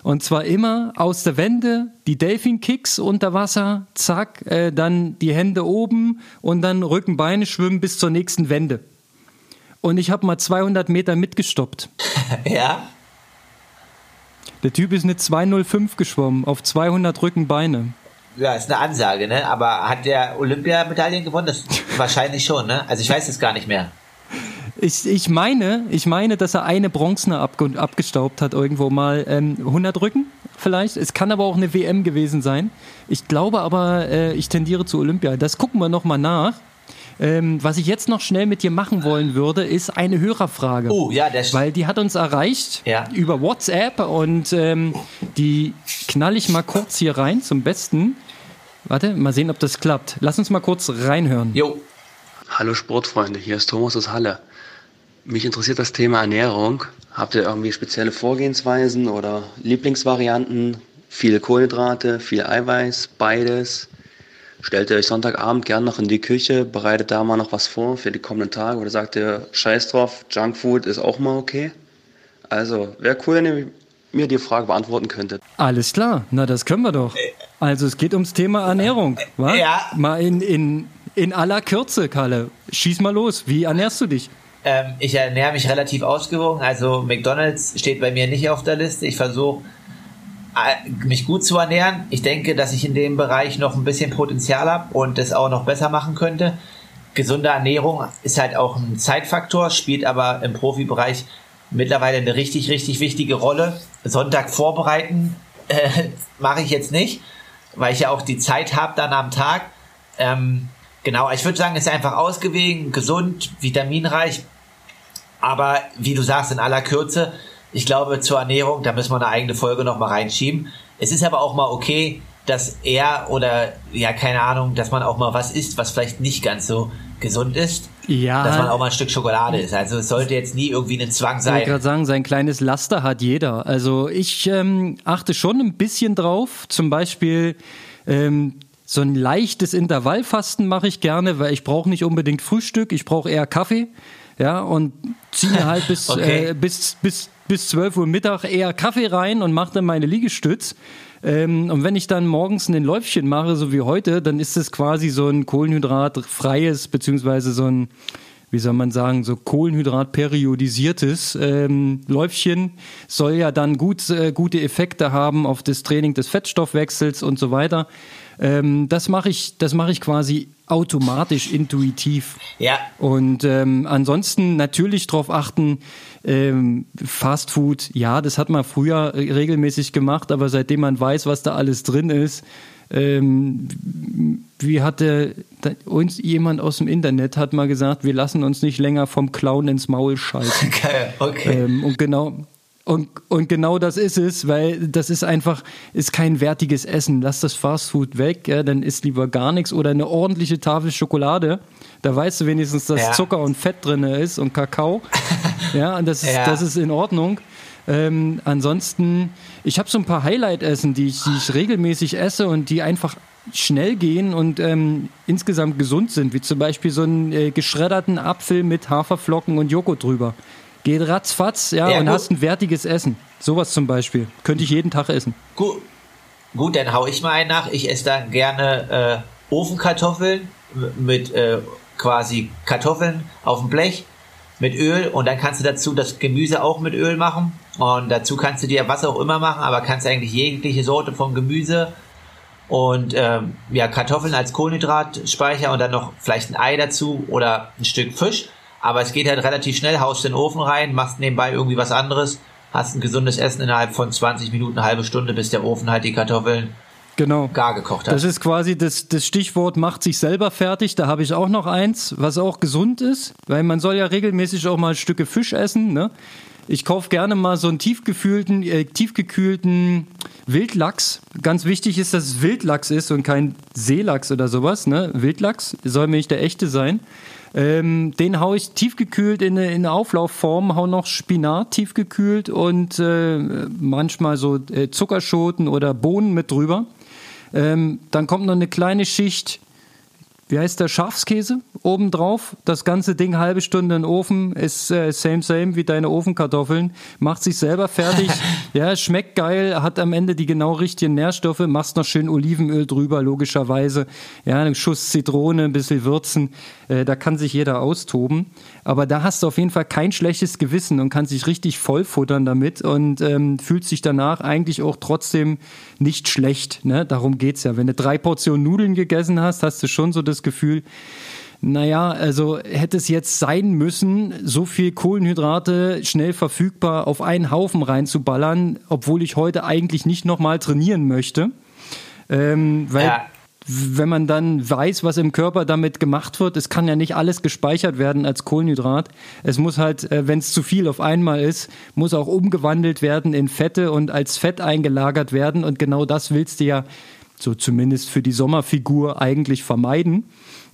und zwar immer aus der Wende, die Delfin-Kicks unter Wasser, zack, äh, dann die Hände oben und dann Rücken-Beine-Schwimmen bis zur nächsten Wende. Und ich habe mal 200 Meter mitgestoppt. ja. Der Typ ist eine 205 geschwommen auf 200 Rückenbeine. Ja, ist eine Ansage, ne? Aber hat der Olympiamedaillen gewonnen? Das wahrscheinlich schon, ne? Also ich weiß es gar nicht mehr. Ich, ich meine, ich meine, dass er eine Bronzene abge abgestaubt hat irgendwo mal. Ähm, 100 Rücken vielleicht. Es kann aber auch eine WM gewesen sein. Ich glaube aber, äh, ich tendiere zu Olympia. Das gucken wir nochmal nach. Ähm, was ich jetzt noch schnell mit dir machen wollen würde, ist eine Hörerfrage. Oh, ja, der Weil die hat uns erreicht Ja. über WhatsApp und ähm, die knall ich mal kurz hier rein zum Besten. Warte, mal sehen, ob das klappt. Lass uns mal kurz reinhören. Jo. Hallo Sportfreunde, hier ist Thomas aus Halle. Mich interessiert das Thema Ernährung. Habt ihr irgendwie spezielle Vorgehensweisen oder Lieblingsvarianten? Viele Kohlenhydrate, viel Eiweiß, beides. Stellt ihr euch Sonntagabend gern noch in die Küche, bereitet da mal noch was vor für die kommenden Tage oder sagt ihr, scheiß drauf, Junkfood ist auch mal okay? Also, wäre cool, wenn ihr mir die Frage beantworten könntet. Alles klar, na das können wir doch. Also es geht ums Thema Ernährung, wa? Ja. Mal in, in, in aller Kürze, Kalle. Schieß mal los. Wie ernährst du dich? Ähm, ich ernähre mich relativ ausgewogen. Also McDonalds steht bei mir nicht auf der Liste. Ich versuche äh, mich gut zu ernähren. Ich denke, dass ich in dem Bereich noch ein bisschen Potenzial habe und das auch noch besser machen könnte. Gesunde Ernährung ist halt auch ein Zeitfaktor, spielt aber im Profibereich mittlerweile eine richtig, richtig wichtige Rolle. Sonntag vorbereiten äh, mache ich jetzt nicht, weil ich ja auch die Zeit habe dann am Tag. Ähm, genau, ich würde sagen, es ist einfach ausgewogen, gesund, vitaminreich, aber wie du sagst, in aller Kürze, ich glaube, zur Ernährung, da müssen wir eine eigene Folge noch mal reinschieben. Es ist aber auch mal okay, dass er oder, ja, keine Ahnung, dass man auch mal was isst, was vielleicht nicht ganz so gesund ist. Ja. Dass man auch mal ein Stück Schokolade isst. Also es sollte jetzt nie irgendwie ein Zwang Ich wollte sein. gerade sagen, sein kleines Laster hat jeder. Also ich ähm, achte schon ein bisschen drauf. Zum Beispiel ähm, so ein leichtes Intervallfasten mache ich gerne, weil ich brauche nicht unbedingt Frühstück, ich brauche eher Kaffee. Ja, und ziehe halt bis, Okay. äh, bis, bis, bis 12 Uhr Mittag eher Kaffee rein und mache dann meine Liegestütz. Ähm, und wenn ich dann morgens ein Läufchen mache, so wie heute, dann ist es quasi so ein kohlenhydratfreies, beziehungsweise so ein, wie soll man sagen, so Kohlenhydrat-periodisiertes ähm, Läufchen. Soll ja dann gut, äh, gute Effekte haben auf das Training des Fettstoffwechsels und so weiter. Ähm, das mache ich, das mache ich quasi automatisch, intuitiv. Ja, Und ähm, ansonsten natürlich darauf achten, ähm, Fast Food, ja, das hat man früher regelmäßig gemacht, aber seitdem man weiß, was da alles drin ist, ähm, wie hatte uns jemand aus dem Internet hat mal gesagt, wir lassen uns nicht länger vom Clown ins Maul scheißen. okay. Ähm, und genau und, und genau das ist es, weil das ist einfach, ist kein wertiges Essen. Lass das Fastfood weg, ja, dann isst lieber gar nichts oder eine ordentliche Tafel Schokolade. Da weißt du wenigstens, dass ja. Zucker und Fett drin ist und Kakao. ja, und das ist, ja. das ist in Ordnung. Ähm, ansonsten, ich habe so ein paar Highlight-Essen, die ich, die ich regelmäßig esse und die einfach schnell gehen und ähm, insgesamt gesund sind, wie zum Beispiel so einen äh, geschredderten Apfel mit Haferflocken und Joghurt drüber. Geht ratzfatz, ja, ja und gut. hast ein wertiges Essen. Sowas zum Beispiel. Könnte ich jeden Tag essen. Gut, gut dann hau ich mal einen nach. Ich esse dann gerne äh, Ofenkartoffeln mit äh, quasi Kartoffeln auf dem Blech mit Öl und dann kannst du dazu das Gemüse auch mit Öl machen und dazu kannst du dir was auch immer machen, aber kannst eigentlich jegliche Sorte von Gemüse und ähm, ja Kartoffeln als Kohlenhydratspeicher und dann noch vielleicht ein Ei dazu oder ein Stück Fisch aber es geht halt relativ schnell, haust den Ofen rein, machst nebenbei irgendwie was anderes, hast ein gesundes Essen innerhalb von 20 Minuten, eine halbe Stunde, bis der Ofen halt die Kartoffeln genau. gar gekocht hat. Das ist quasi das, das Stichwort macht sich selber fertig. Da habe ich auch noch eins, was auch gesund ist, weil man soll ja regelmäßig auch mal Stücke Fisch essen. Ne? Ich kaufe gerne mal so einen tiefgekühlten, äh, tiefgekühlten Wildlachs. Ganz wichtig ist, dass es Wildlachs ist und kein Seelachs oder sowas. Ne? Wildlachs soll nämlich der echte sein. Ähm, den haue ich tiefgekühlt in in eine Auflaufform, hau noch Spinat tiefgekühlt und äh, manchmal so äh, Zuckerschoten oder Bohnen mit drüber. Ähm, dann kommt noch eine kleine Schicht wie heißt der Schafskäse obendrauf. Das ganze Ding halbe Stunde in den Ofen ist äh, same same wie deine Ofenkartoffeln. Macht sich selber fertig. ja, schmeckt geil, hat am Ende die genau richtigen Nährstoffe. Machst noch schön Olivenöl drüber, logischerweise. Ja, einen Schuss Zitrone, ein bisschen würzen. Äh, da kann sich jeder austoben. Aber da hast du auf jeden Fall kein schlechtes Gewissen und kannst dich richtig vollfuttern damit und ähm, fühlt sich danach eigentlich auch trotzdem nicht schlecht. Ne? Darum geht's ja. Wenn du drei Portionen Nudeln gegessen hast, hast du schon so das Gefühl, naja, also hätte es jetzt sein müssen, so viel Kohlenhydrate schnell verfügbar auf einen Haufen reinzuballern, obwohl ich heute eigentlich nicht nochmal trainieren möchte. Ähm, weil ja wenn man dann weiß, was im Körper damit gemacht wird, es kann ja nicht alles gespeichert werden als Kohlenhydrat. Es muss halt, äh, wenn es zu viel auf einmal ist, muss auch umgewandelt werden in Fette und als Fett eingelagert werden. Und genau das willst du ja so zumindest für die Sommerfigur eigentlich vermeiden.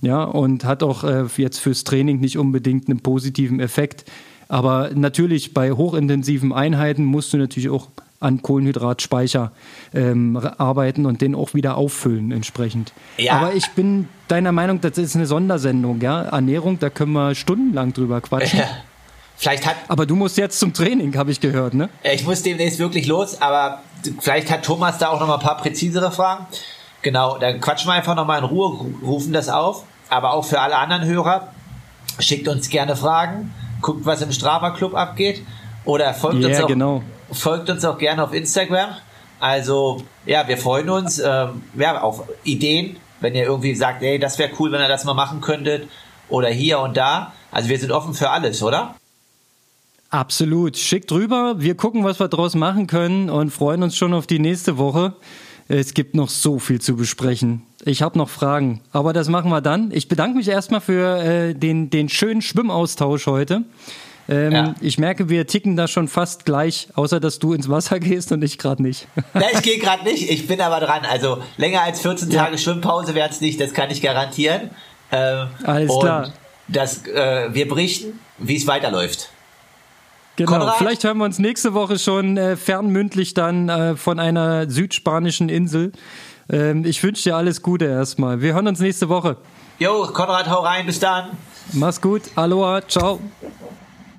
Ja, und hat auch äh, jetzt fürs Training nicht unbedingt einen positiven Effekt. Aber natürlich bei hochintensiven Einheiten musst du natürlich auch an Kohlenhydratspeicher ähm, arbeiten und den auch wieder auffüllen entsprechend. Ja. Aber ich bin deiner Meinung, das ist eine Sondersendung, ja. Ernährung, da können wir stundenlang drüber quatschen. Ja. Vielleicht hat, aber du musst jetzt zum Training, habe ich gehört, ne? Ich muss demnächst wirklich los, aber vielleicht hat Thomas da auch noch mal ein paar präzisere Fragen. Genau, dann quatschen wir einfach noch mal in Ruhe, rufen das auf. Aber auch für alle anderen Hörer, schickt uns gerne Fragen, guckt, was im Strava Club abgeht oder folgt yeah, uns auch genau folgt uns auch gerne auf Instagram. Also, ja, wir freuen uns ähm, ja, auf Ideen, wenn ihr irgendwie sagt, ey, das wäre cool, wenn ihr das mal machen könntet. Oder hier und da. Also wir sind offen für alles, oder? Absolut. Schickt rüber. Wir gucken, was wir draus machen können und freuen uns schon auf die nächste Woche. Es gibt noch so viel zu besprechen. Ich habe noch Fragen, aber das machen wir dann. Ich bedanke mich erstmal für äh, den, den schönen Schwimmaustausch heute. Ähm, ja. Ich merke, wir ticken da schon fast gleich, außer dass du ins Wasser gehst und ich gerade nicht. Ja, ich gehe gerade nicht, ich bin aber dran. Also länger als 14 ja. Tage Schwimmpause werden es nicht, das kann ich garantieren. Ähm, Alles klar. Das, äh, wir berichten, wie es weiterläuft. Genau, Konrad? vielleicht hören wir uns nächste Woche schon äh, fernmündlich dann äh, von einer südspanischen Insel. Ähm, ich wünsche dir alles Gute erstmal. Wir hören uns nächste Woche. Jo, Konrad, hau rein, bis dann. Mach's gut, Aloha, ciao.